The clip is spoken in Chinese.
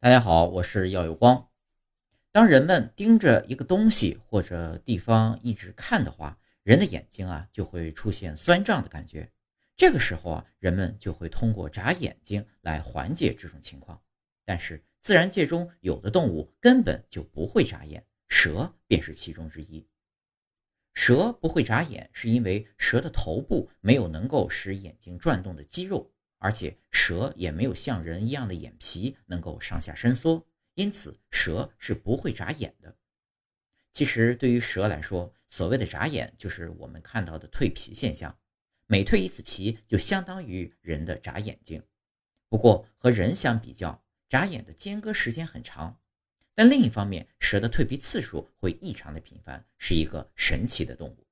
大家好，我是耀有光。当人们盯着一个东西或者地方一直看的话，人的眼睛啊就会出现酸胀的感觉。这个时候啊，人们就会通过眨眼睛来缓解这种情况。但是自然界中有的动物根本就不会眨眼，蛇便是其中之一。蛇不会眨眼，是因为蛇的头部没有能够使眼睛转动的肌肉。而且蛇也没有像人一样的眼皮能够上下伸缩，因此蛇是不会眨眼的。其实对于蛇来说，所谓的眨眼就是我们看到的蜕皮现象，每蜕一次皮就相当于人的眨眼睛。不过和人相比较，眨眼的间隔时间很长。但另一方面，蛇的蜕皮次数会异常的频繁，是一个神奇的动物。